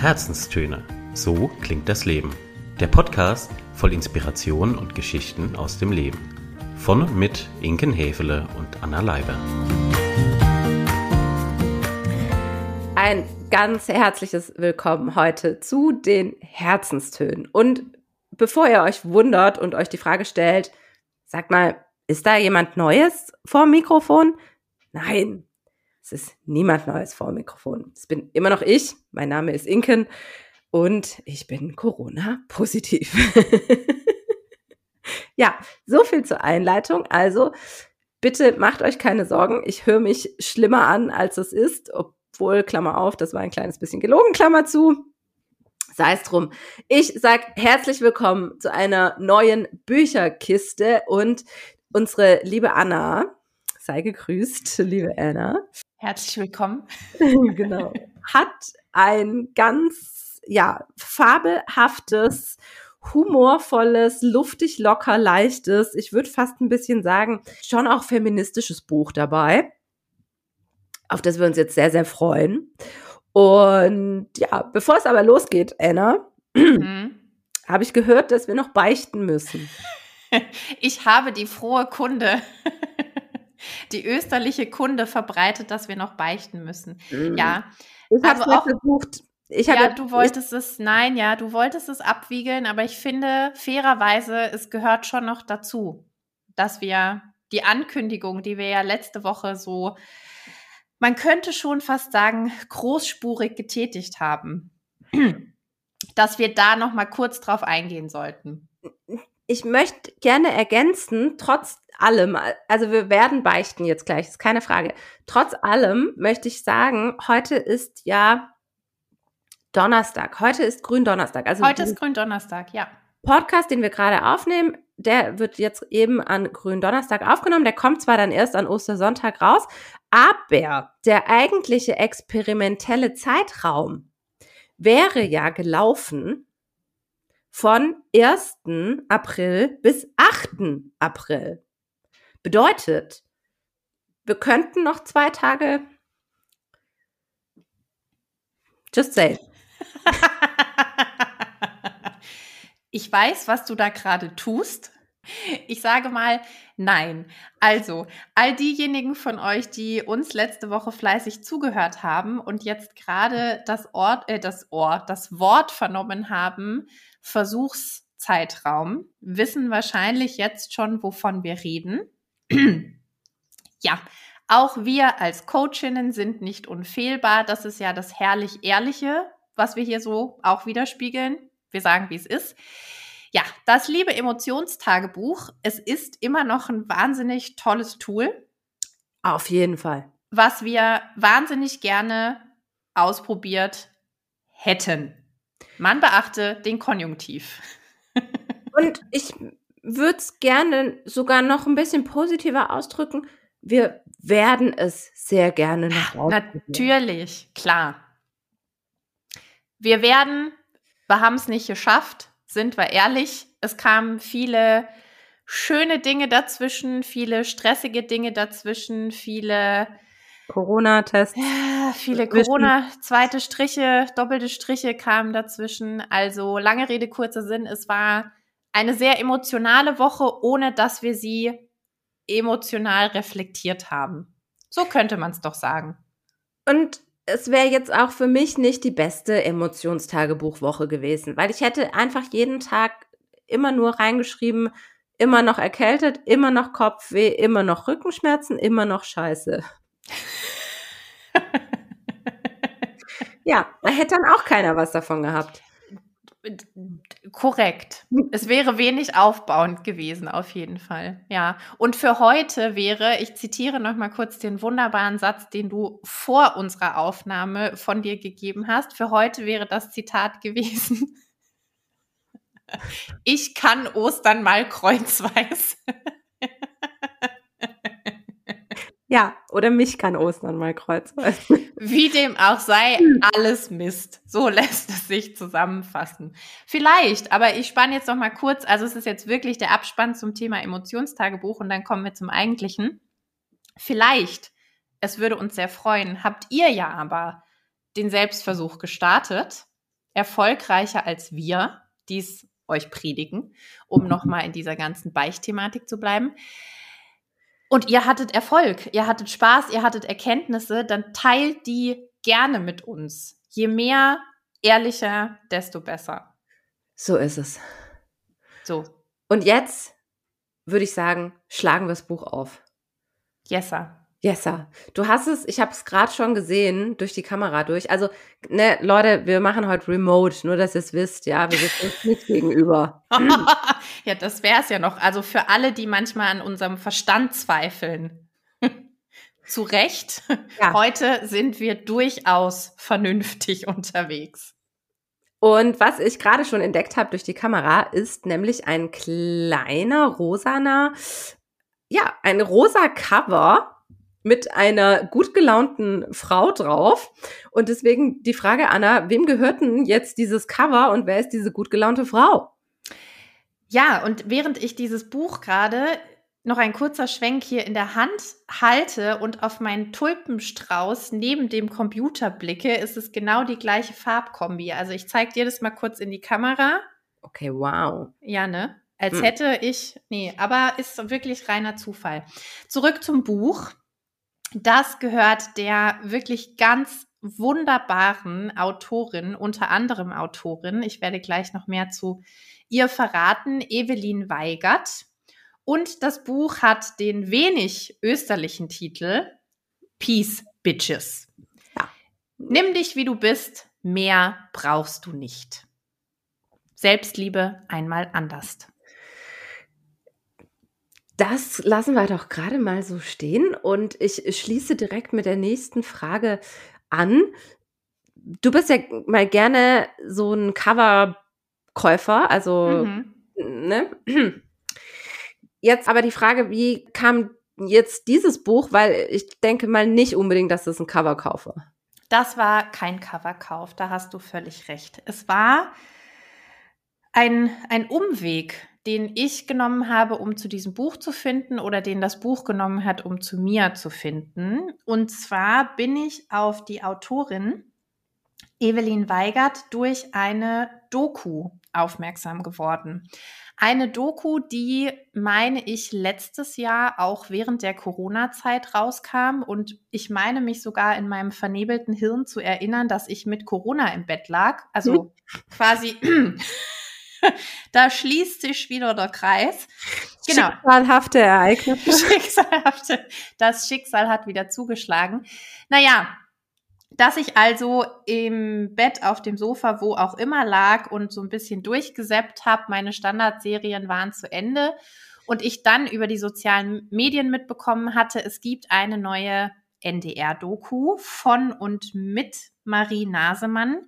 Herzenstöne. So klingt das Leben. Der Podcast voll Inspiration und Geschichten aus dem Leben. Von und mit Inken Hefele und Anna Leiber. Ein ganz herzliches Willkommen heute zu den Herzenstönen. Und bevor ihr euch wundert und euch die Frage stellt, sagt mal, ist da jemand Neues vor dem Mikrofon? Nein, es ist niemand Neues vor dem Mikrofon. Es bin immer noch ich. Mein Name ist Inken und ich bin Corona-positiv. ja, so viel zur Einleitung. Also bitte macht euch keine Sorgen. Ich höre mich schlimmer an, als es ist. Obwohl, Klammer auf, das war ein kleines bisschen gelogen, Klammer zu. Sei es drum. Ich sag herzlich willkommen zu einer neuen Bücherkiste und unsere liebe Anna, sei gegrüßt, liebe Anna. Herzlich willkommen. genau. Hat ein ganz, ja, fabelhaftes, humorvolles, luftig, locker, leichtes, ich würde fast ein bisschen sagen, schon auch feministisches Buch dabei, auf das wir uns jetzt sehr, sehr freuen. Und ja, bevor es aber losgeht, Anna, mhm. habe ich gehört, dass wir noch beichten müssen. Ich habe die frohe Kunde, die österliche Kunde verbreitet, dass wir noch beichten müssen. Mhm. Ja. Ich habe also auch versucht. Ich ja, du wolltest es, nein, ja, du wolltest es abwiegeln, aber ich finde fairerweise, es gehört schon noch dazu, dass wir die Ankündigung, die wir ja letzte Woche so man könnte schon fast sagen, großspurig getätigt haben, dass wir da noch mal kurz drauf eingehen sollten. Ich möchte gerne ergänzen, trotz allem, also wir werden beichten jetzt gleich, ist keine Frage. Trotz allem möchte ich sagen, heute ist ja Donnerstag. Heute ist Gründonnerstag. Also heute ist Gründonnerstag, ja. Podcast, den wir gerade aufnehmen, der wird jetzt eben an Gründonnerstag aufgenommen. Der kommt zwar dann erst an Ostersonntag raus, aber der eigentliche experimentelle Zeitraum wäre ja gelaufen von 1. April bis 8. April. Bedeutet, wir könnten noch zwei Tage. Just say. ich weiß, was du da gerade tust. Ich sage mal nein. Also, all diejenigen von euch, die uns letzte Woche fleißig zugehört haben und jetzt gerade das Ort, äh, das Ohr, das Wort vernommen haben, Versuchszeitraum, wissen wahrscheinlich jetzt schon, wovon wir reden. ja, auch wir als Coachinnen sind nicht unfehlbar. Das ist ja das herrlich Ehrliche, was wir hier so auch widerspiegeln. Wir sagen, wie es ist. Ja, das liebe Emotionstagebuch, es ist immer noch ein wahnsinnig tolles Tool. Auf jeden Fall. Was wir wahnsinnig gerne ausprobiert hätten. Man beachte den Konjunktiv. Und ich würde es gerne sogar noch ein bisschen positiver ausdrücken. Wir werden es sehr gerne noch. Natürlich, klar. Wir werden, wir haben es nicht geschafft, sind wir ehrlich, es kamen viele schöne Dinge dazwischen, viele stressige Dinge dazwischen, viele Corona-Tests. Ja, viele Corona, zweite Striche, doppelte Striche kamen dazwischen. Also lange Rede, kurzer Sinn. Es war eine sehr emotionale Woche, ohne dass wir sie emotional reflektiert haben. So könnte man es doch sagen. Und es wäre jetzt auch für mich nicht die beste Emotionstagebuchwoche gewesen, weil ich hätte einfach jeden Tag immer nur reingeschrieben, immer noch erkältet, immer noch Kopfweh, immer noch Rückenschmerzen, immer noch Scheiße. ja, da hätte dann auch keiner was davon gehabt. Korrekt. Es wäre wenig aufbauend gewesen, auf jeden Fall. Ja. Und für heute wäre, ich zitiere noch mal kurz den wunderbaren Satz, den du vor unserer Aufnahme von dir gegeben hast. Für heute wäre das Zitat gewesen. Ich kann Ostern mal kreuzweise. Ja, oder mich kann Ostern mal kreuzen. Wie dem auch sei, alles Mist. So lässt es sich zusammenfassen. Vielleicht, aber ich spanne jetzt noch mal kurz. Also es ist jetzt wirklich der Abspann zum Thema Emotionstagebuch und dann kommen wir zum eigentlichen. Vielleicht, es würde uns sehr freuen, habt ihr ja aber den Selbstversuch gestartet erfolgreicher als wir, die es euch predigen, um nochmal in dieser ganzen Beichtthematik zu bleiben. Und ihr hattet Erfolg, ihr hattet Spaß, ihr hattet Erkenntnisse, dann teilt die gerne mit uns. Je mehr ehrlicher, desto besser. So ist es. So. Und jetzt würde ich sagen, schlagen wir das Buch auf. Yesa. Yesa, du hast es, ich habe es gerade schon gesehen, durch die Kamera durch. Also, ne, Leute, wir machen heute Remote, nur dass ihr es wisst, ja, wir sitzen uns nicht gegenüber. Ja, das wäre es ja noch. Also für alle, die manchmal an unserem Verstand zweifeln. Zu Recht. Ja. Heute sind wir durchaus vernünftig unterwegs. Und was ich gerade schon entdeckt habe durch die Kamera, ist nämlich ein kleiner rosaner, ja, ein rosa Cover mit einer gut gelaunten Frau drauf. Und deswegen die Frage, Anna, wem gehört denn jetzt dieses Cover und wer ist diese gut gelaunte Frau? Ja, und während ich dieses Buch gerade noch ein kurzer Schwenk hier in der Hand halte und auf meinen Tulpenstrauß neben dem Computer blicke, ist es genau die gleiche Farbkombi. Also ich zeige dir das mal kurz in die Kamera. Okay, wow. Ja, ne? Als hm. hätte ich, nee, aber ist wirklich reiner Zufall. Zurück zum Buch. Das gehört der wirklich ganz wunderbaren Autorin, unter anderem Autorin, ich werde gleich noch mehr zu ihr verraten, Evelyn Weigert. Und das Buch hat den wenig österlichen Titel Peace Bitches. Ja. Nimm dich, wie du bist, mehr brauchst du nicht. Selbstliebe einmal anders. Das lassen wir doch gerade mal so stehen und ich schließe direkt mit der nächsten Frage an. Du bist ja mal gerne so ein Coverkäufer, also mhm. ne? Jetzt aber die Frage, wie kam jetzt dieses Buch, weil ich denke mal nicht unbedingt, dass das ein Coverkauf war. Das war kein Coverkauf, da hast du völlig recht. Es war ein, ein Umweg, den ich genommen habe, um zu diesem Buch zu finden oder den das Buch genommen hat, um zu mir zu finden. Und zwar bin ich auf die Autorin Evelyn Weigert durch eine Doku aufmerksam geworden. Eine Doku, die, meine ich, letztes Jahr auch während der Corona-Zeit rauskam. Und ich meine mich sogar in meinem vernebelten Hirn zu erinnern, dass ich mit Corona im Bett lag. Also mhm. quasi, da schließt sich wieder der Kreis. Genau. Schicksalhafte Ereignisse. Schicksalhafte. Das Schicksal hat wieder zugeschlagen. Naja, dass ich also im Bett auf dem Sofa, wo auch immer lag und so ein bisschen durchgesäppt habe, meine Standardserien waren zu Ende und ich dann über die sozialen Medien mitbekommen hatte, es gibt eine neue NDR-Doku von und mit Marie Nasemann,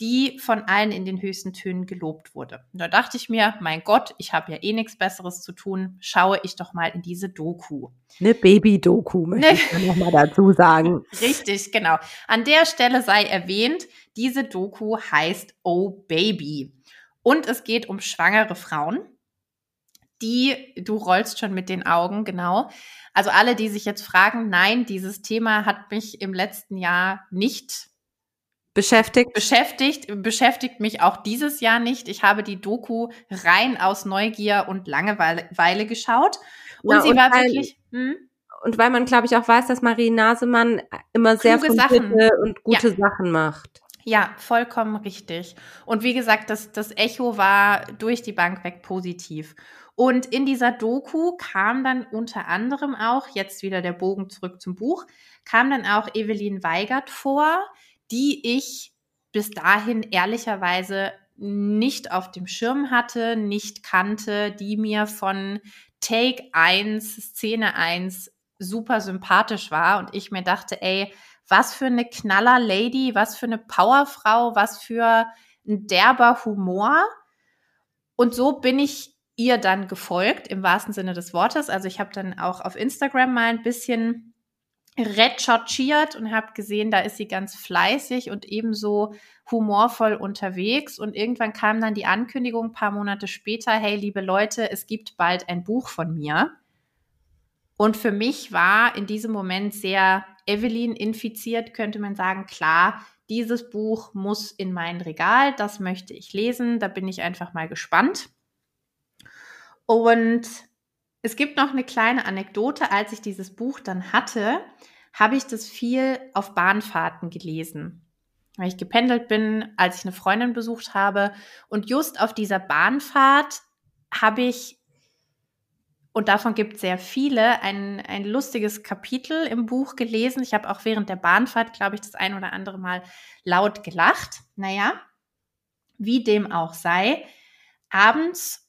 die von allen in den höchsten Tönen gelobt wurde. Und da dachte ich mir, mein Gott, ich habe ja eh nichts Besseres zu tun, schaue ich doch mal in diese Doku. Eine Baby-Doku, möchte ne. ich nochmal dazu sagen. Richtig, genau. An der Stelle sei erwähnt, diese Doku heißt Oh Baby. Und es geht um schwangere Frauen, die, du rollst schon mit den Augen, genau. Also alle, die sich jetzt fragen, nein, dieses Thema hat mich im letzten Jahr nicht beschäftigt. Beschäftigt, beschäftigt mich auch dieses Jahr nicht. Ich habe die Doku rein aus Neugier und Langeweile geschaut. Und ja, sie und war weil, wirklich. Hm? Und weil man, glaube ich, auch weiß, dass Marie Nasemann immer sehr fundierte und gute ja. Sachen macht. Ja, vollkommen richtig. Und wie gesagt, das, das Echo war durch die Bank weg positiv. Und in dieser Doku kam dann unter anderem auch, jetzt wieder der Bogen zurück zum Buch, kam dann auch Evelyn Weigert vor, die ich bis dahin ehrlicherweise nicht auf dem Schirm hatte, nicht kannte, die mir von Take 1, Szene 1 super sympathisch war und ich mir dachte, ey, was für eine Knaller Lady, was für eine Powerfrau, was für ein derber Humor. Und so bin ich ihr dann gefolgt, im wahrsten Sinne des Wortes. Also ich habe dann auch auf Instagram mal ein bisschen recherchiert und habe gesehen, da ist sie ganz fleißig und ebenso humorvoll unterwegs. Und irgendwann kam dann die Ankündigung, ein paar Monate später, hey, liebe Leute, es gibt bald ein Buch von mir. Und für mich war in diesem Moment sehr Evelyn infiziert, könnte man sagen, klar, dieses Buch muss in mein Regal, das möchte ich lesen, da bin ich einfach mal gespannt. Und es gibt noch eine kleine Anekdote, als ich dieses Buch dann hatte, habe ich das viel auf Bahnfahrten gelesen. Weil ich gependelt bin, als ich eine Freundin besucht habe. Und just auf dieser Bahnfahrt habe ich, und davon gibt es sehr viele, ein, ein lustiges Kapitel im Buch gelesen. Ich habe auch während der Bahnfahrt, glaube ich, das ein oder andere Mal laut gelacht. Naja, wie dem auch sei. Abends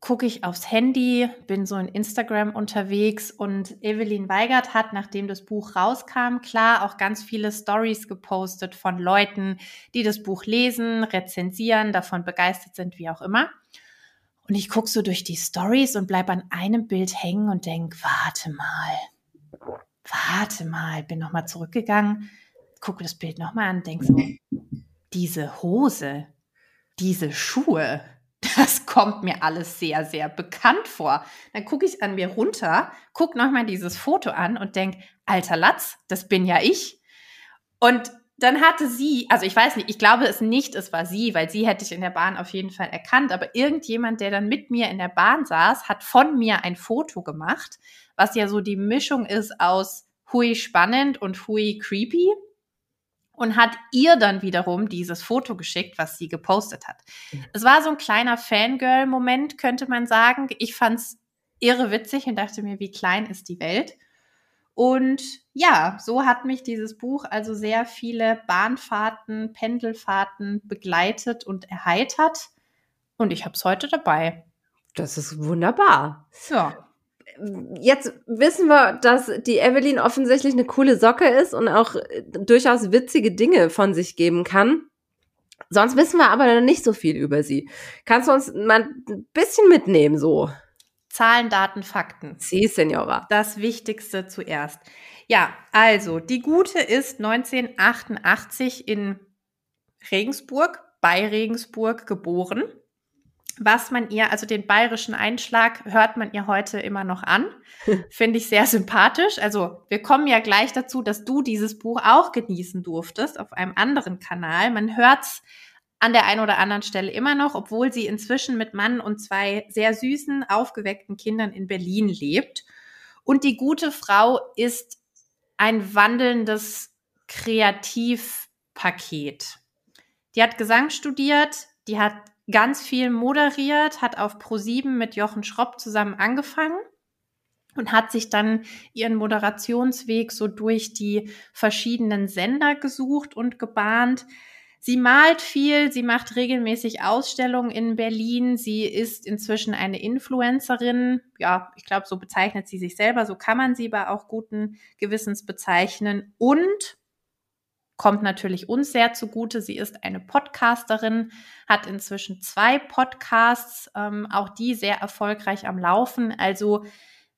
gucke ich aufs Handy, bin so in Instagram unterwegs und Evelyn Weigert hat, nachdem das Buch rauskam, klar auch ganz viele Stories gepostet von Leuten, die das Buch lesen, rezensieren, davon begeistert sind, wie auch immer. Und ich gucke so durch die Stories und bleib an einem Bild hängen und denk, warte mal, warte mal, bin nochmal zurückgegangen, gucke das Bild nochmal an, denk so, diese Hose, diese Schuhe, das kommt mir alles sehr, sehr bekannt vor. Dann gucke ich an mir runter, gucke nochmal dieses Foto an und denke, alter Latz, das bin ja ich. Und dann hatte sie, also ich weiß nicht, ich glaube es nicht, es war sie, weil sie hätte ich in der Bahn auf jeden Fall erkannt, aber irgendjemand, der dann mit mir in der Bahn saß, hat von mir ein Foto gemacht, was ja so die Mischung ist aus hui spannend und hui creepy und hat ihr dann wiederum dieses Foto geschickt, was sie gepostet hat. Mhm. Es war so ein kleiner Fangirl-Moment, könnte man sagen. Ich fand's irre witzig und dachte mir, wie klein ist die Welt. Und ja, so hat mich dieses Buch also sehr viele Bahnfahrten, Pendelfahrten begleitet und erheitert. Und ich habe es heute dabei. Das ist wunderbar. Ja jetzt wissen wir, dass die Evelyn offensichtlich eine coole Socke ist und auch äh, durchaus witzige Dinge von sich geben kann. Sonst wissen wir aber noch nicht so viel über sie. Kannst du uns mal ein bisschen mitnehmen, so? Zahlen, Daten, Fakten. Sie, Senora. Das Wichtigste zuerst. Ja, also, die Gute ist 1988 in Regensburg, bei Regensburg geboren was man ihr, also den bayerischen Einschlag hört man ihr heute immer noch an. Finde ich sehr sympathisch. Also wir kommen ja gleich dazu, dass du dieses Buch auch genießen durftest auf einem anderen Kanal. Man hört's an der einen oder anderen Stelle immer noch, obwohl sie inzwischen mit Mann und zwei sehr süßen, aufgeweckten Kindern in Berlin lebt. Und die gute Frau ist ein wandelndes Kreativpaket. Die hat Gesang studiert, die hat ganz viel moderiert, hat auf Pro7 mit Jochen Schropp zusammen angefangen und hat sich dann ihren Moderationsweg so durch die verschiedenen Sender gesucht und gebahnt. Sie malt viel, sie macht regelmäßig Ausstellungen in Berlin. Sie ist inzwischen eine Influencerin. Ja, ich glaube, so bezeichnet sie sich selber. So kann man sie aber auch guten Gewissens bezeichnen. Und kommt natürlich uns sehr zugute. Sie ist eine Podcasterin, hat inzwischen zwei Podcasts, ähm, auch die sehr erfolgreich am Laufen. Also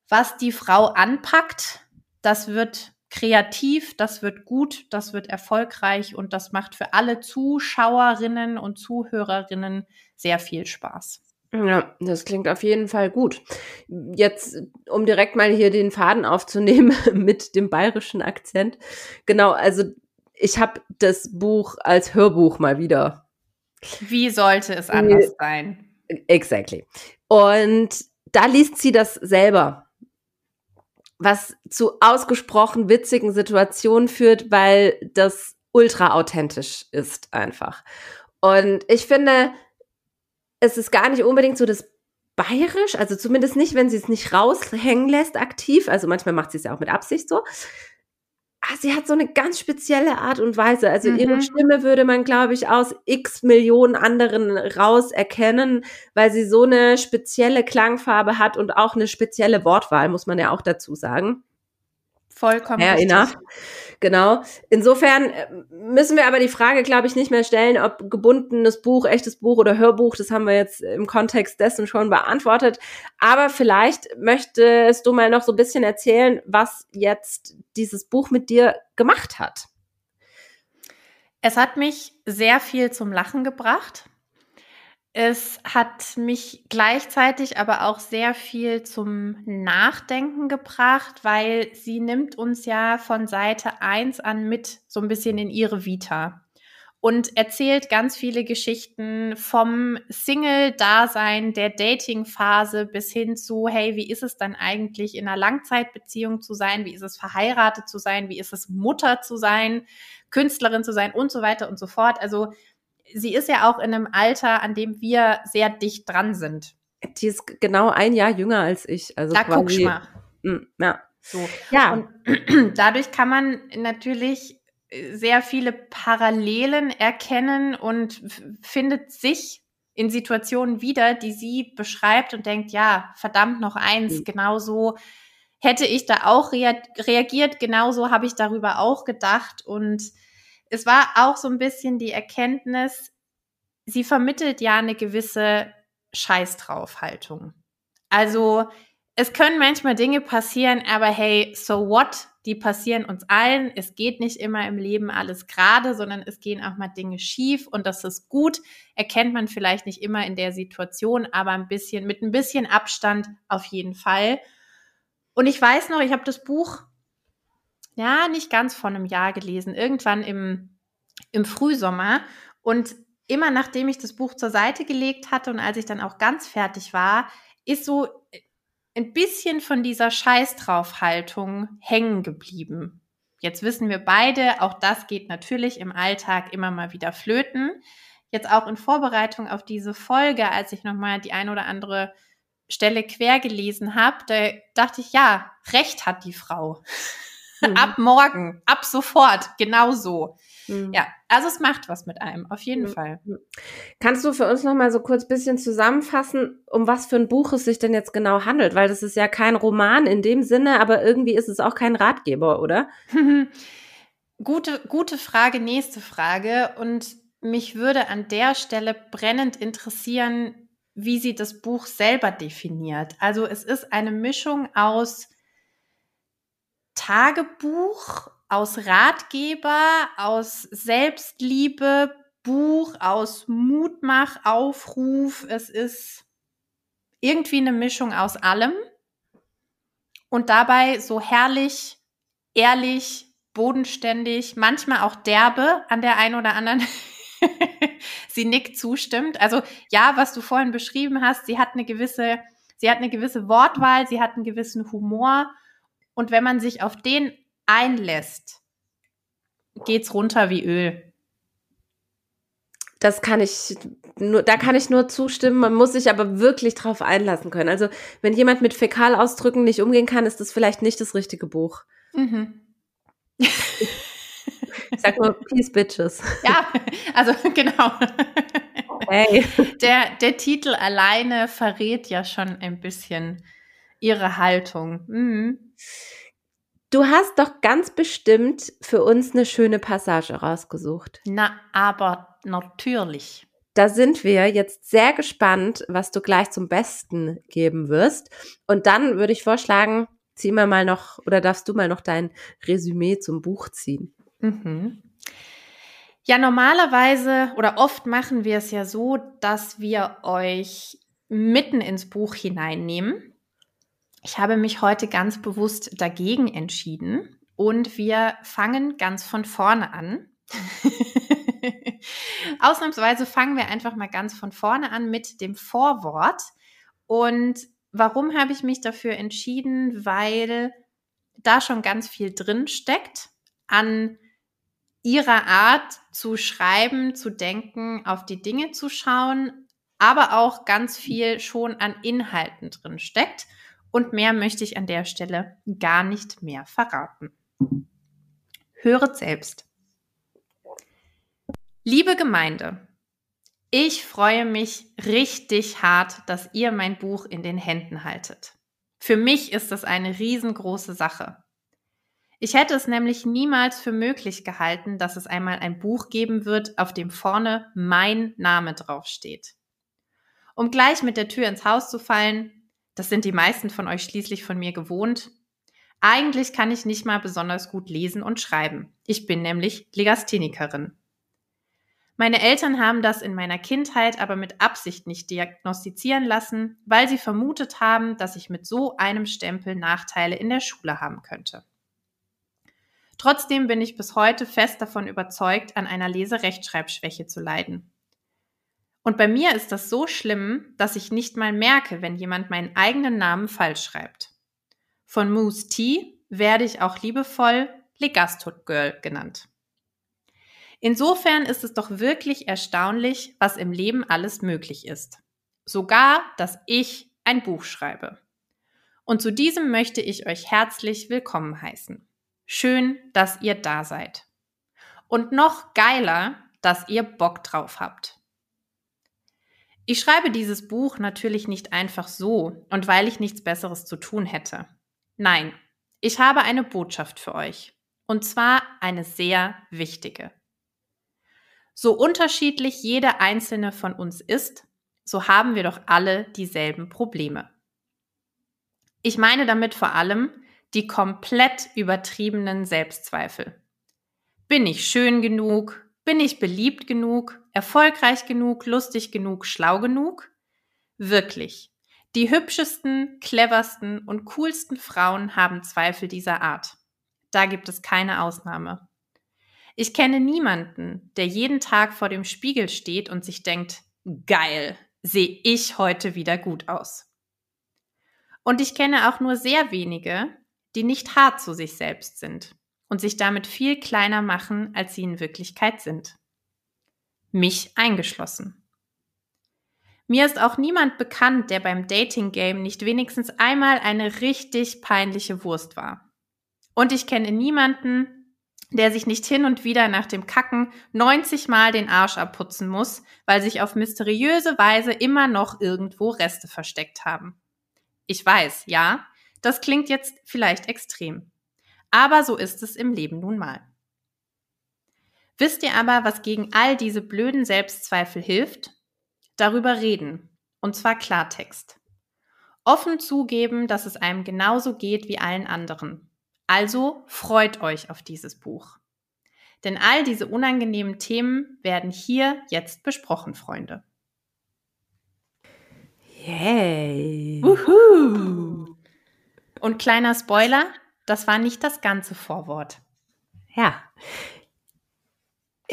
was die Frau anpackt, das wird kreativ, das wird gut, das wird erfolgreich und das macht für alle Zuschauerinnen und Zuhörerinnen sehr viel Spaß. Ja, das klingt auf jeden Fall gut. Jetzt, um direkt mal hier den Faden aufzunehmen mit dem bayerischen Akzent. Genau, also ich habe das Buch als Hörbuch mal wieder. Wie sollte es anders äh, sein? Exactly. Und da liest sie das selber, was zu ausgesprochen witzigen Situationen führt, weil das ultra authentisch ist einfach. Und ich finde, es ist gar nicht unbedingt so das bayerisch, also zumindest nicht, wenn sie es nicht raushängen lässt aktiv, also manchmal macht sie es ja auch mit Absicht so, ah, sie hat so eine ganz spezielle Art und Weise. Also mhm. ihre Stimme würde man, glaube ich, aus x Millionen anderen raus erkennen, weil sie so eine spezielle Klangfarbe hat und auch eine spezielle Wortwahl, muss man ja auch dazu sagen. Vollkommen. Ja, enough. Genau. Insofern äh, müssen wir aber die Frage, glaube ich, nicht mehr stellen, ob gebundenes Buch, echtes Buch oder Hörbuch. Das haben wir jetzt im Kontext dessen schon beantwortet. Aber vielleicht möchtest du mal noch so ein bisschen erzählen, was jetzt dieses Buch mit dir gemacht hat. Es hat mich sehr viel zum Lachen gebracht. Es hat mich gleichzeitig aber auch sehr viel zum Nachdenken gebracht, weil sie nimmt uns ja von Seite 1 an mit so ein bisschen in ihre Vita und erzählt ganz viele Geschichten vom Single-Dasein, der Dating-Phase bis hin zu, hey, wie ist es dann eigentlich in einer Langzeitbeziehung zu sein? Wie ist es verheiratet zu sein? Wie ist es Mutter zu sein? Künstlerin zu sein und so weiter und so fort. Also sie ist ja auch in einem Alter, an dem wir sehr dicht dran sind. Die ist genau ein Jahr jünger als ich. Also da guckst du mal. Hm, ja. So. Ja. Und dadurch kann man natürlich sehr viele Parallelen erkennen und findet sich in Situationen wieder, die sie beschreibt und denkt, ja, verdammt noch eins, mhm. genauso hätte ich da auch reagiert, genauso habe ich darüber auch gedacht und es war auch so ein bisschen die Erkenntnis, sie vermittelt ja eine gewisse Scheiß drauf. Also es können manchmal Dinge passieren, aber hey, so what? Die passieren uns allen. Es geht nicht immer im Leben alles gerade, sondern es gehen auch mal Dinge schief und das ist gut. Erkennt man vielleicht nicht immer in der Situation, aber ein bisschen, mit ein bisschen Abstand auf jeden Fall. Und ich weiß noch, ich habe das Buch ja, nicht ganz vor einem Jahr gelesen, irgendwann im, im Frühsommer. Und immer nachdem ich das Buch zur Seite gelegt hatte und als ich dann auch ganz fertig war, ist so ein bisschen von dieser Scheiß drauf Haltung hängen geblieben. Jetzt wissen wir beide, auch das geht natürlich im Alltag immer mal wieder flöten. Jetzt auch in Vorbereitung auf diese Folge, als ich nochmal die ein oder andere Stelle quer gelesen habe, da dachte ich, ja, recht hat die Frau. Mhm. ab morgen, ab sofort, genau so. Mhm. Ja, also es macht was mit einem, auf jeden mhm. Fall. Kannst du für uns noch mal so kurz bisschen zusammenfassen, um was für ein Buch es sich denn jetzt genau handelt? Weil das ist ja kein Roman in dem Sinne, aber irgendwie ist es auch kein Ratgeber, oder? gute, gute Frage, nächste Frage. Und mich würde an der Stelle brennend interessieren, wie sie das Buch selber definiert. Also es ist eine Mischung aus Tagebuch, aus Ratgeber, aus Selbstliebe, Buch, aus Mutmach, Aufruf. Es ist irgendwie eine Mischung aus allem und dabei so herrlich, ehrlich, bodenständig, manchmal auch derbe an der einen oder anderen. sie nickt zustimmt. Also ja, was du vorhin beschrieben hast, sie hat eine gewisse, sie hat eine gewisse Wortwahl, sie hat einen gewissen Humor und wenn man sich auf den einlässt, geht's runter wie Öl. Das kann ich nur, da kann ich nur zustimmen. Man muss sich aber wirklich drauf einlassen können. Also, wenn jemand mit Fäkalausdrücken nicht umgehen kann, ist das vielleicht nicht das richtige Buch. Mhm. ich sag nur Peace Bitches. Ja, also genau. Hey. Der, der Titel alleine verrät ja schon ein bisschen ihre Haltung. Mhm. Du hast doch ganz bestimmt für uns eine schöne Passage rausgesucht. Na, aber natürlich. Da sind wir jetzt sehr gespannt, was du gleich zum Besten geben wirst. Und dann würde ich vorschlagen, zieh mal mal noch oder darfst du mal noch dein Resümee zum Buch ziehen. Mhm. Ja, normalerweise oder oft machen wir es ja so, dass wir euch mitten ins Buch hineinnehmen ich habe mich heute ganz bewusst dagegen entschieden und wir fangen ganz von vorne an. Ausnahmsweise fangen wir einfach mal ganz von vorne an mit dem Vorwort. Und warum habe ich mich dafür entschieden? Weil da schon ganz viel drin steckt an ihrer Art zu schreiben, zu denken, auf die Dinge zu schauen, aber auch ganz viel schon an Inhalten drin steckt. Und mehr möchte ich an der Stelle gar nicht mehr verraten. Höret selbst. Liebe Gemeinde, ich freue mich richtig hart, dass ihr mein Buch in den Händen haltet. Für mich ist das eine riesengroße Sache. Ich hätte es nämlich niemals für möglich gehalten, dass es einmal ein Buch geben wird, auf dem vorne mein Name draufsteht. Um gleich mit der Tür ins Haus zu fallen, das sind die meisten von euch schließlich von mir gewohnt. Eigentlich kann ich nicht mal besonders gut lesen und schreiben. Ich bin nämlich Legasthenikerin. Meine Eltern haben das in meiner Kindheit aber mit Absicht nicht diagnostizieren lassen, weil sie vermutet haben, dass ich mit so einem Stempel Nachteile in der Schule haben könnte. Trotzdem bin ich bis heute fest davon überzeugt, an einer Leserechtschreibschwäche zu leiden. Und bei mir ist das so schlimm, dass ich nicht mal merke, wenn jemand meinen eigenen Namen falsch schreibt. Von Moose T werde ich auch liebevoll Legastot Girl genannt. Insofern ist es doch wirklich erstaunlich, was im Leben alles möglich ist. Sogar, dass ich ein Buch schreibe. Und zu diesem möchte ich euch herzlich willkommen heißen. Schön, dass ihr da seid. Und noch geiler, dass ihr Bock drauf habt. Ich schreibe dieses Buch natürlich nicht einfach so und weil ich nichts Besseres zu tun hätte. Nein, ich habe eine Botschaft für euch. Und zwar eine sehr wichtige. So unterschiedlich jede einzelne von uns ist, so haben wir doch alle dieselben Probleme. Ich meine damit vor allem die komplett übertriebenen Selbstzweifel. Bin ich schön genug? Bin ich beliebt genug? Erfolgreich genug? Lustig genug? Schlau genug? Wirklich. Die hübschesten, cleversten und coolsten Frauen haben Zweifel dieser Art. Da gibt es keine Ausnahme. Ich kenne niemanden, der jeden Tag vor dem Spiegel steht und sich denkt, geil, sehe ich heute wieder gut aus. Und ich kenne auch nur sehr wenige, die nicht hart zu sich selbst sind und sich damit viel kleiner machen, als sie in Wirklichkeit sind. Mich eingeschlossen. Mir ist auch niemand bekannt, der beim Dating Game nicht wenigstens einmal eine richtig peinliche Wurst war. Und ich kenne niemanden, der sich nicht hin und wieder nach dem Kacken 90 Mal den Arsch abputzen muss, weil sich auf mysteriöse Weise immer noch irgendwo Reste versteckt haben. Ich weiß, ja, das klingt jetzt vielleicht extrem. Aber so ist es im Leben nun mal. Wisst ihr aber, was gegen all diese blöden Selbstzweifel hilft? Darüber reden. Und zwar Klartext. Offen zugeben, dass es einem genauso geht wie allen anderen. Also freut euch auf dieses Buch. Denn all diese unangenehmen Themen werden hier jetzt besprochen, Freunde. Yay! Uhu. Und kleiner Spoiler, das war nicht das ganze Vorwort. Ja.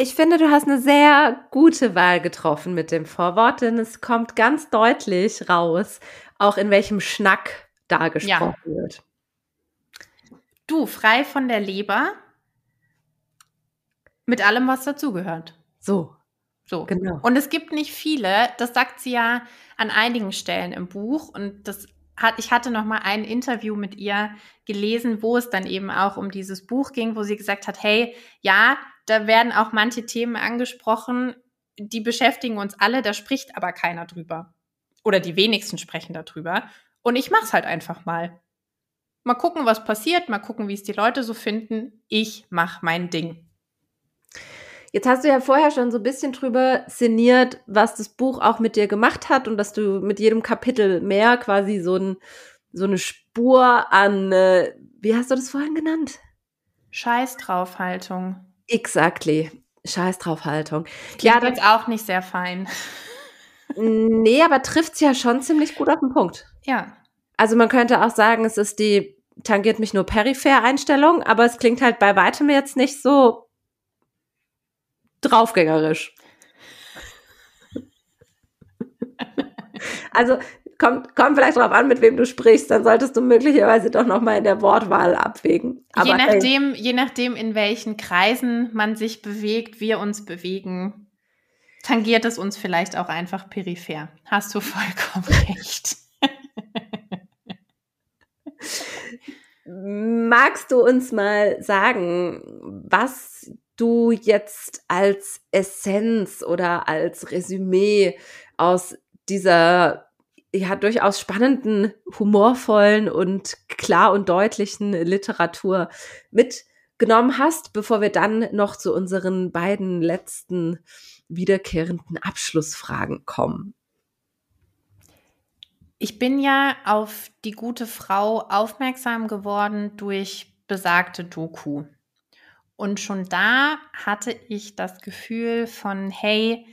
Ich finde, du hast eine sehr gute Wahl getroffen mit dem Vorwort, denn es kommt ganz deutlich raus, auch in welchem Schnack da gesprochen ja. wird. Du, frei von der Leber, mit allem, was dazugehört. So. So. Genau. Und es gibt nicht viele, das sagt sie ja an einigen Stellen im Buch und das hat, ich hatte noch mal ein Interview mit ihr gelesen, wo es dann eben auch um dieses Buch ging, wo sie gesagt hat, hey, ja, da werden auch manche Themen angesprochen, die beschäftigen uns alle, da spricht aber keiner drüber. Oder die wenigsten sprechen darüber. Und ich mach's halt einfach mal. Mal gucken, was passiert, mal gucken, wie es die Leute so finden. Ich mach mein Ding. Jetzt hast du ja vorher schon so ein bisschen drüber sinniert, was das Buch auch mit dir gemacht hat und dass du mit jedem Kapitel mehr quasi so, ein, so eine Spur an, äh, wie hast du das vorhin genannt? Scheiß draufhaltung. Exactly. Scheiß draufhaltung. Ja, das ist auch nicht sehr fein. Nee, aber trifft's ja schon ziemlich gut auf den Punkt. Ja. Also man könnte auch sagen, es ist die tangiert mich nur peripher Einstellung, aber es klingt halt bei weitem jetzt nicht so draufgängerisch. also kommt, kommt vielleicht darauf an, mit wem du sprichst, dann solltest du möglicherweise doch noch mal in der Wortwahl abwägen. Aber je nachdem, hey. je nachdem, in welchen Kreisen man sich bewegt, wir uns bewegen, tangiert es uns vielleicht auch einfach peripher. Hast du vollkommen recht. Magst du uns mal sagen, was du jetzt als Essenz oder als Resümee aus dieser ja durchaus spannenden, humorvollen und klar und deutlichen Literatur mitgenommen hast, bevor wir dann noch zu unseren beiden letzten wiederkehrenden Abschlussfragen kommen? Ich bin ja auf die gute Frau aufmerksam geworden durch besagte Doku. Und schon da hatte ich das Gefühl von, hey,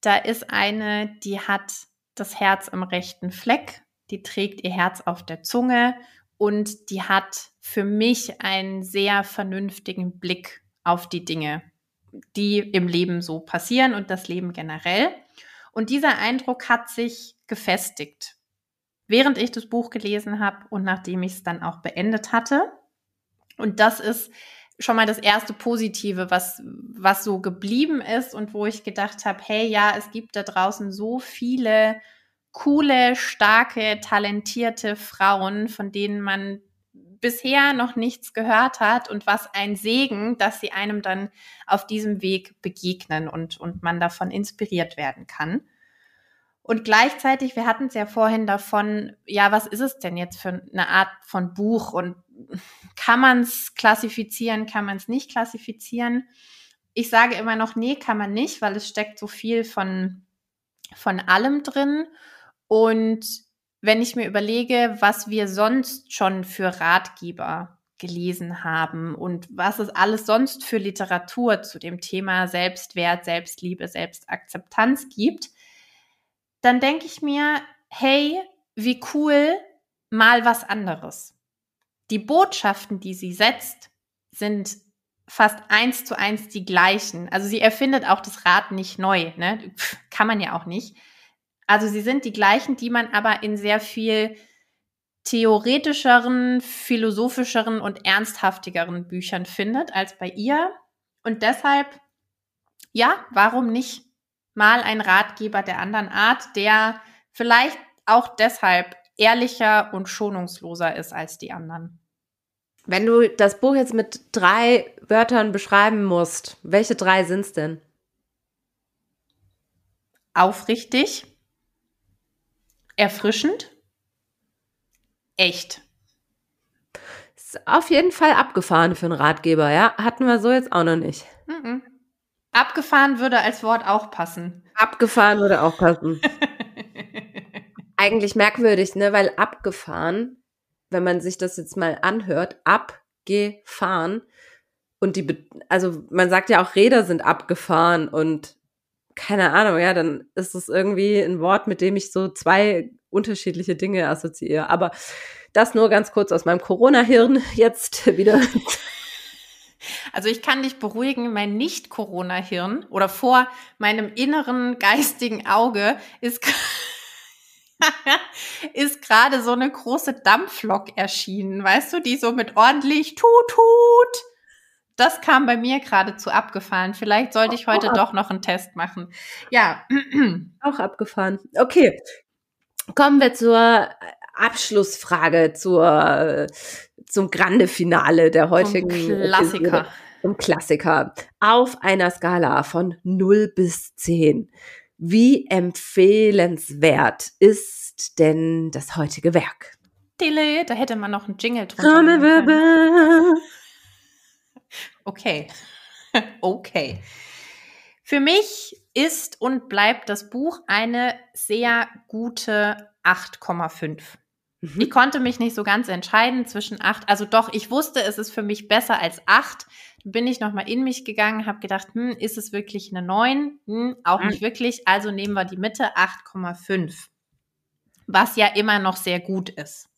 da ist eine, die hat das Herz am rechten Fleck, die trägt ihr Herz auf der Zunge und die hat für mich einen sehr vernünftigen Blick auf die Dinge, die im Leben so passieren und das Leben generell. Und dieser Eindruck hat sich gefestigt, während ich das Buch gelesen habe und nachdem ich es dann auch beendet hatte. Und das ist schon mal das erste Positive, was, was so geblieben ist und wo ich gedacht habe, hey, ja, es gibt da draußen so viele coole, starke, talentierte Frauen, von denen man bisher noch nichts gehört hat und was ein Segen, dass sie einem dann auf diesem Weg begegnen und, und man davon inspiriert werden kann. Und gleichzeitig, wir hatten es ja vorhin davon, ja, was ist es denn jetzt für eine Art von Buch und kann man es klassifizieren, kann man es nicht klassifizieren? Ich sage immer noch, nee, kann man nicht, weil es steckt so viel von, von allem drin. Und wenn ich mir überlege, was wir sonst schon für Ratgeber gelesen haben und was es alles sonst für Literatur zu dem Thema Selbstwert, Selbstliebe, Selbstakzeptanz gibt, dann denke ich mir, hey, wie cool, mal was anderes. Die Botschaften, die sie setzt, sind fast eins zu eins die gleichen. Also sie erfindet auch das Rad nicht neu, ne? kann man ja auch nicht. Also sie sind die gleichen, die man aber in sehr viel theoretischeren, philosophischeren und ernsthaftigeren Büchern findet als bei ihr. Und deshalb, ja, warum nicht mal ein Ratgeber der anderen Art, der vielleicht auch deshalb ehrlicher und schonungsloser ist als die anderen. Wenn du das Buch jetzt mit drei Wörtern beschreiben musst, welche drei sind es denn? Aufrichtig, erfrischend, echt. Ist auf jeden Fall abgefahren für einen Ratgeber, ja? Hatten wir so jetzt auch noch nicht. Mhm. Abgefahren würde als Wort auch passen. Abgefahren würde auch passen. Eigentlich merkwürdig, ne? Weil abgefahren, wenn man sich das jetzt mal anhört, abgefahren und die, also man sagt ja auch Räder sind abgefahren und keine Ahnung, ja, dann ist es irgendwie ein Wort, mit dem ich so zwei unterschiedliche Dinge assoziiere. Aber das nur ganz kurz aus meinem Corona-Hirn jetzt wieder also ich kann dich beruhigen, mein Nicht-Corona-Hirn oder vor meinem inneren geistigen Auge ist, ist gerade so eine große Dampflok erschienen, weißt du, die so mit ordentlich tut tut. Das kam bei mir gerade zu abgefahren. Vielleicht sollte ich heute doch noch einen Test machen. Ja. Auch abgefahren. Okay. Kommen wir zur Abschlussfrage, zur zum Grande Finale der heutigen Klassiker. Zum Klassiker. Auf einer Skala von 0 bis 10. Wie empfehlenswert ist denn das heutige Werk? Dille, da hätte man noch einen Jingle drunter. Okay. okay. Für mich ist und bleibt das Buch eine sehr gute 8,5. Mhm. Ich konnte mich nicht so ganz entscheiden zwischen acht. Also doch, ich wusste, es ist für mich besser als acht. Bin ich nochmal in mich gegangen, habe gedacht, hm, ist es wirklich eine neun? Hm, auch mhm. nicht wirklich. Also nehmen wir die Mitte 8,5. Was ja immer noch sehr gut ist.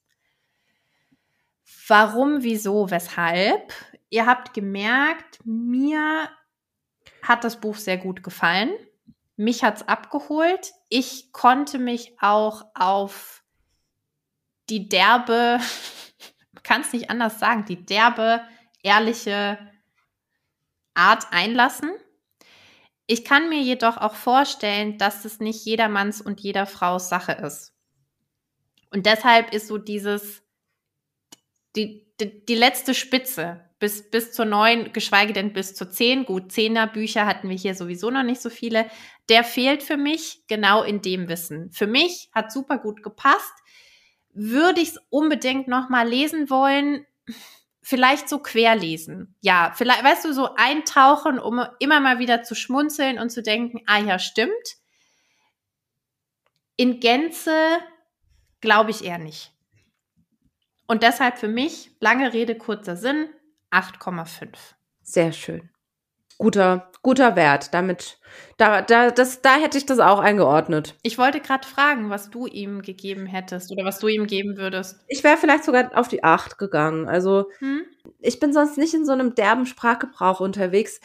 Warum, wieso, weshalb? Ihr habt gemerkt, mir hat das Buch sehr gut gefallen. Mich hat's abgeholt. Ich konnte mich auch auf die derbe, kann es nicht anders sagen, die derbe, ehrliche Art einlassen. Ich kann mir jedoch auch vorstellen, dass es nicht jedermanns und jeder Frau's Sache ist. Und deshalb ist so dieses, die, die, die letzte Spitze bis, bis zur neun, geschweige denn bis zur zehn, gut, zehner Bücher hatten wir hier sowieso noch nicht so viele, der fehlt für mich genau in dem Wissen. Für mich hat super gut gepasst würde ich es unbedingt noch mal lesen wollen. Vielleicht so querlesen. Ja, vielleicht, weißt du, so eintauchen, um immer mal wieder zu schmunzeln und zu denken, ah ja, stimmt. In Gänze glaube ich eher nicht. Und deshalb für mich, lange Rede, kurzer Sinn, 8,5. Sehr schön. Guter, guter Wert. Damit, da, da, das, da hätte ich das auch eingeordnet. Ich wollte gerade fragen, was du ihm gegeben hättest oder was du ihm geben würdest. Ich wäre vielleicht sogar auf die acht gegangen. Also, Hm? ich bin sonst nicht in so einem derben Sprachgebrauch unterwegs.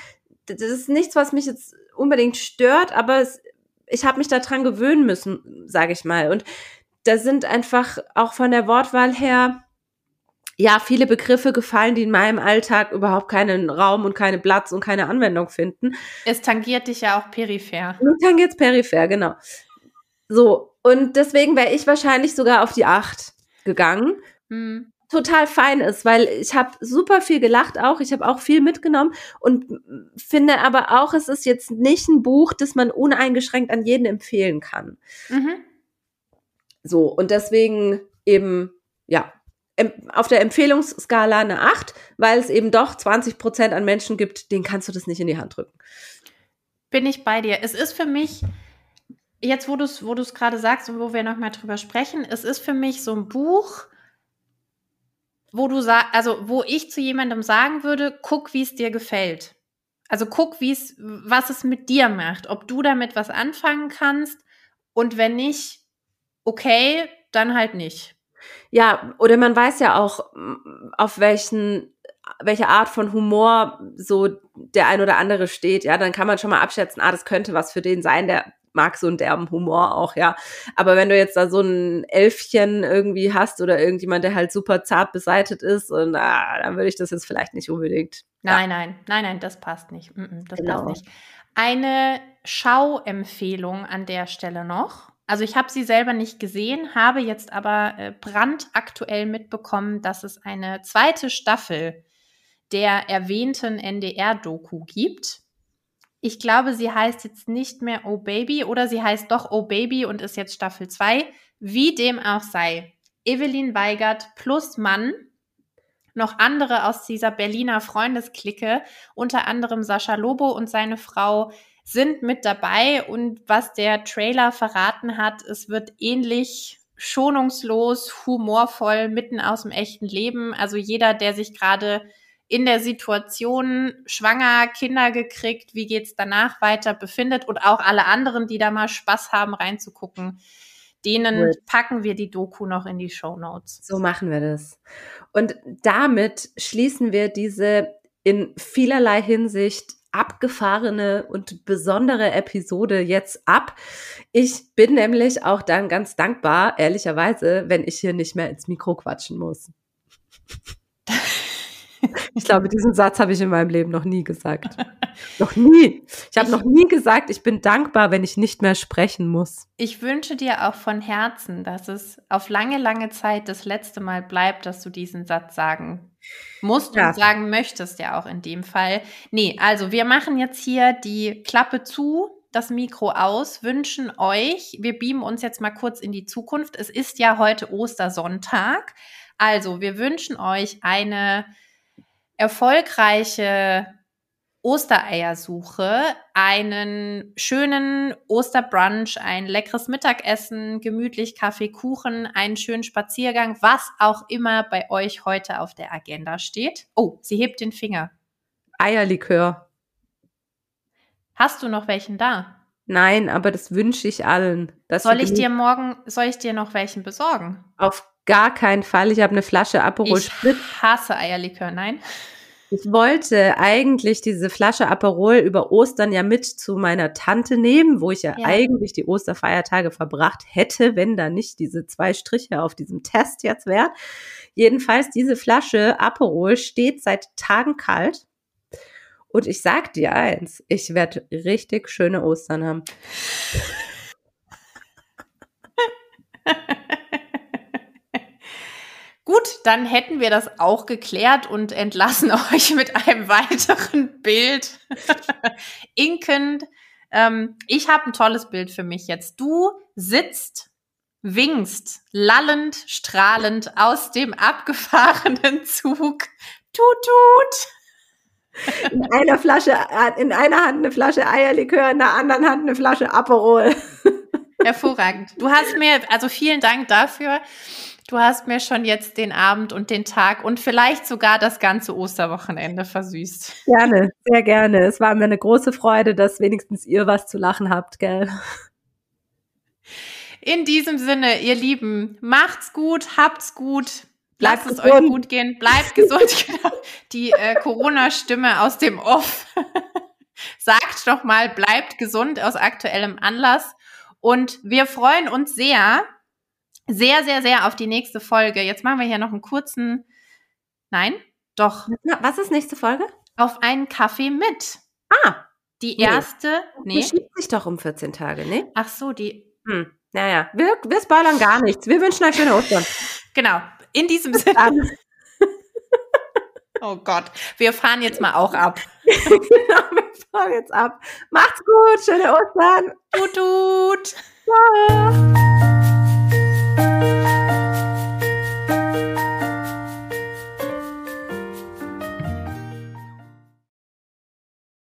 Das ist nichts, was mich jetzt unbedingt stört, aber es, ich habe mich daran gewöhnen müssen, sage ich mal. Und da sind einfach auch von der Wortwahl her ja viele Begriffe gefallen, die in meinem Alltag überhaupt keinen Raum und keine Platz und keine Anwendung finden. Es tangiert dich ja auch peripher. Dann geht's peripher, genau. So, und deswegen wäre ich wahrscheinlich sogar auf die acht gegangen. Hm. total fein ist, weil ich habe super viel gelacht auch, ich habe auch viel mitgenommen und finde aber auch, es ist jetzt nicht ein Buch, das man uneingeschränkt an jeden empfehlen kann. Mhm. So, und deswegen eben, ja, auf der Empfehlungsskala eine 8, weil es eben doch 20 Prozent an Menschen gibt, denen kannst du das nicht in die Hand drücken. Bin ich bei dir. Es ist für mich, jetzt wo du es wo gerade sagst und wo wir nochmal drüber sprechen, es ist für mich so ein Buch, wo du sag, also wo ich zu jemandem sagen würde, guck, wie es dir gefällt. Also guck, wie es, was es mit dir macht, ob du damit was anfangen kannst und wenn nicht, okay, dann halt nicht. Ja, oder man weiß ja auch, m, auf welchen, welche Art von Humor so der ein oder andere steht. Ja, dann kann man schon mal abschätzen, ah, das könnte was für den sein, der mag so einen derben Humor auch, ja. Aber wenn du jetzt da so ein Elfchen irgendwie hast oder irgendjemand, der halt super zart beseitet ist, und ah, dann würde ich das jetzt vielleicht nicht unbedingt. Nein, nein, nein, nein, das passt nicht. Mm, mm, Das Genau. passt nicht. Eine Schauempfehlung an der Stelle noch. Also ich habe sie selber nicht gesehen, habe jetzt aber äh, brandaktuell mitbekommen, dass es eine zweite Staffel der erwähnten NDR-Doku gibt. Ich glaube, sie heißt jetzt nicht mehr Oh Baby oder sie heißt doch Oh Baby und ist jetzt Staffel 2. Wie dem auch sei. Evelyn Weigert plus Mann noch andere aus dieser Berliner Freundesklicke, unter anderem Sascha Lobo und seine Frau, sind mit dabei. Und was der Trailer verraten hat, es wird ähnlich schonungslos, humorvoll, mitten aus dem echten Leben. Also jeder, der sich gerade in der Situation schwanger, Kinder gekriegt, wie geht's danach weiter befindet und auch alle anderen, die da mal Spaß haben reinzugucken, denen Cool. packen wir die Doku noch in die Show Notes. So machen wir das. Und damit schließen wir diese in vielerlei Hinsicht abgefahrene und besondere Episode jetzt ab. Ich bin nämlich auch dann ganz dankbar, ehrlicherweise, wenn ich hier nicht mehr ins Mikro quatschen muss. Ich glaube, diesen Satz habe ich in meinem Leben noch nie gesagt. noch nie. Ich habe noch nie gesagt, ich bin dankbar, wenn ich nicht mehr sprechen muss. Ich wünsche dir auch von Herzen, dass es auf lange, lange Zeit das letzte Mal bleibt, dass du diesen Satz sagen musst Ja. und sagen möchtest, ja auch in dem Fall. Nee, also wir machen jetzt hier die Klappe zu, das Mikro aus, wünschen euch, wir beamen uns jetzt mal kurz in die Zukunft. Es ist ja heute Ostersonntag. Also wir wünschen euch eine erfolgreiche Ostereiersuche, einen schönen Osterbrunch, ein leckeres Mittagessen, gemütlich Kaffee, Kuchen, einen schönen Spaziergang, was auch immer bei euch heute auf der Agenda steht. Oh, sie hebt den Finger. Eierlikör. Hast du noch welchen da? Nein, aber das wünsche ich allen. Soll ich dir morgen, soll ich dir noch welchen besorgen? Auf gar keinen Fall. Ich habe eine Flasche Aperol Ich Spritz. hasse Eierlikör, nein. Ich wollte eigentlich diese Flasche Aperol über Ostern ja mit zu meiner Tante nehmen, wo ich ja, Ja. eigentlich die Osterfeiertage verbracht hätte, wenn da nicht diese zwei Striche auf diesem Test jetzt wären. Jedenfalls, diese Flasche Aperol steht seit Tagen kalt. Und ich sag dir eins, ich werde richtig schöne Ostern haben. Gut, dann hätten wir das auch geklärt und entlassen euch mit einem weiteren Bild. Inkend. Ähm, ich habe ein tolles Bild für mich jetzt. Du sitzt, winkst, lallend, strahlend aus dem abgefahrenen Zug. Tut, tut. In einer Flasche, äh, in einer Hand eine Flasche Eierlikör, in der anderen Hand eine Flasche Aperol. Hervorragend. Du hast mir, also vielen Dank dafür. Du hast mir schon jetzt den Abend und den Tag und vielleicht sogar das ganze Osterwochenende versüßt. Gerne, sehr gerne. Es war mir eine große Freude, dass wenigstens ihr was zu lachen habt, gell? In diesem Sinne, ihr Lieben, macht's gut, habt's gut, lasst es euch gut gehen, bleibt gesund. Genau. Die äh, Corona-Stimme aus dem Off sagt doch mal, bleibt gesund aus aktuellem Anlass. Und wir freuen uns sehr, sehr, sehr, sehr auf die nächste Folge. Jetzt machen wir hier noch einen kurzen, nein, doch. Was ist nächste Folge? Auf einen Kaffee mit. Ah. Die erste, nee. Die schiebt sich doch um 14 Tage, ne? Ach so, die. Hm. Naja, wir, wir spoilern gar nichts. Wir wünschen euch schöne Ostern. Genau. In diesem Sinne. oh Gott. Wir fahren jetzt mal auch ab. genau, wir fahren jetzt ab. Macht's gut. Schöne Ostern. Tut, tut. Ciao.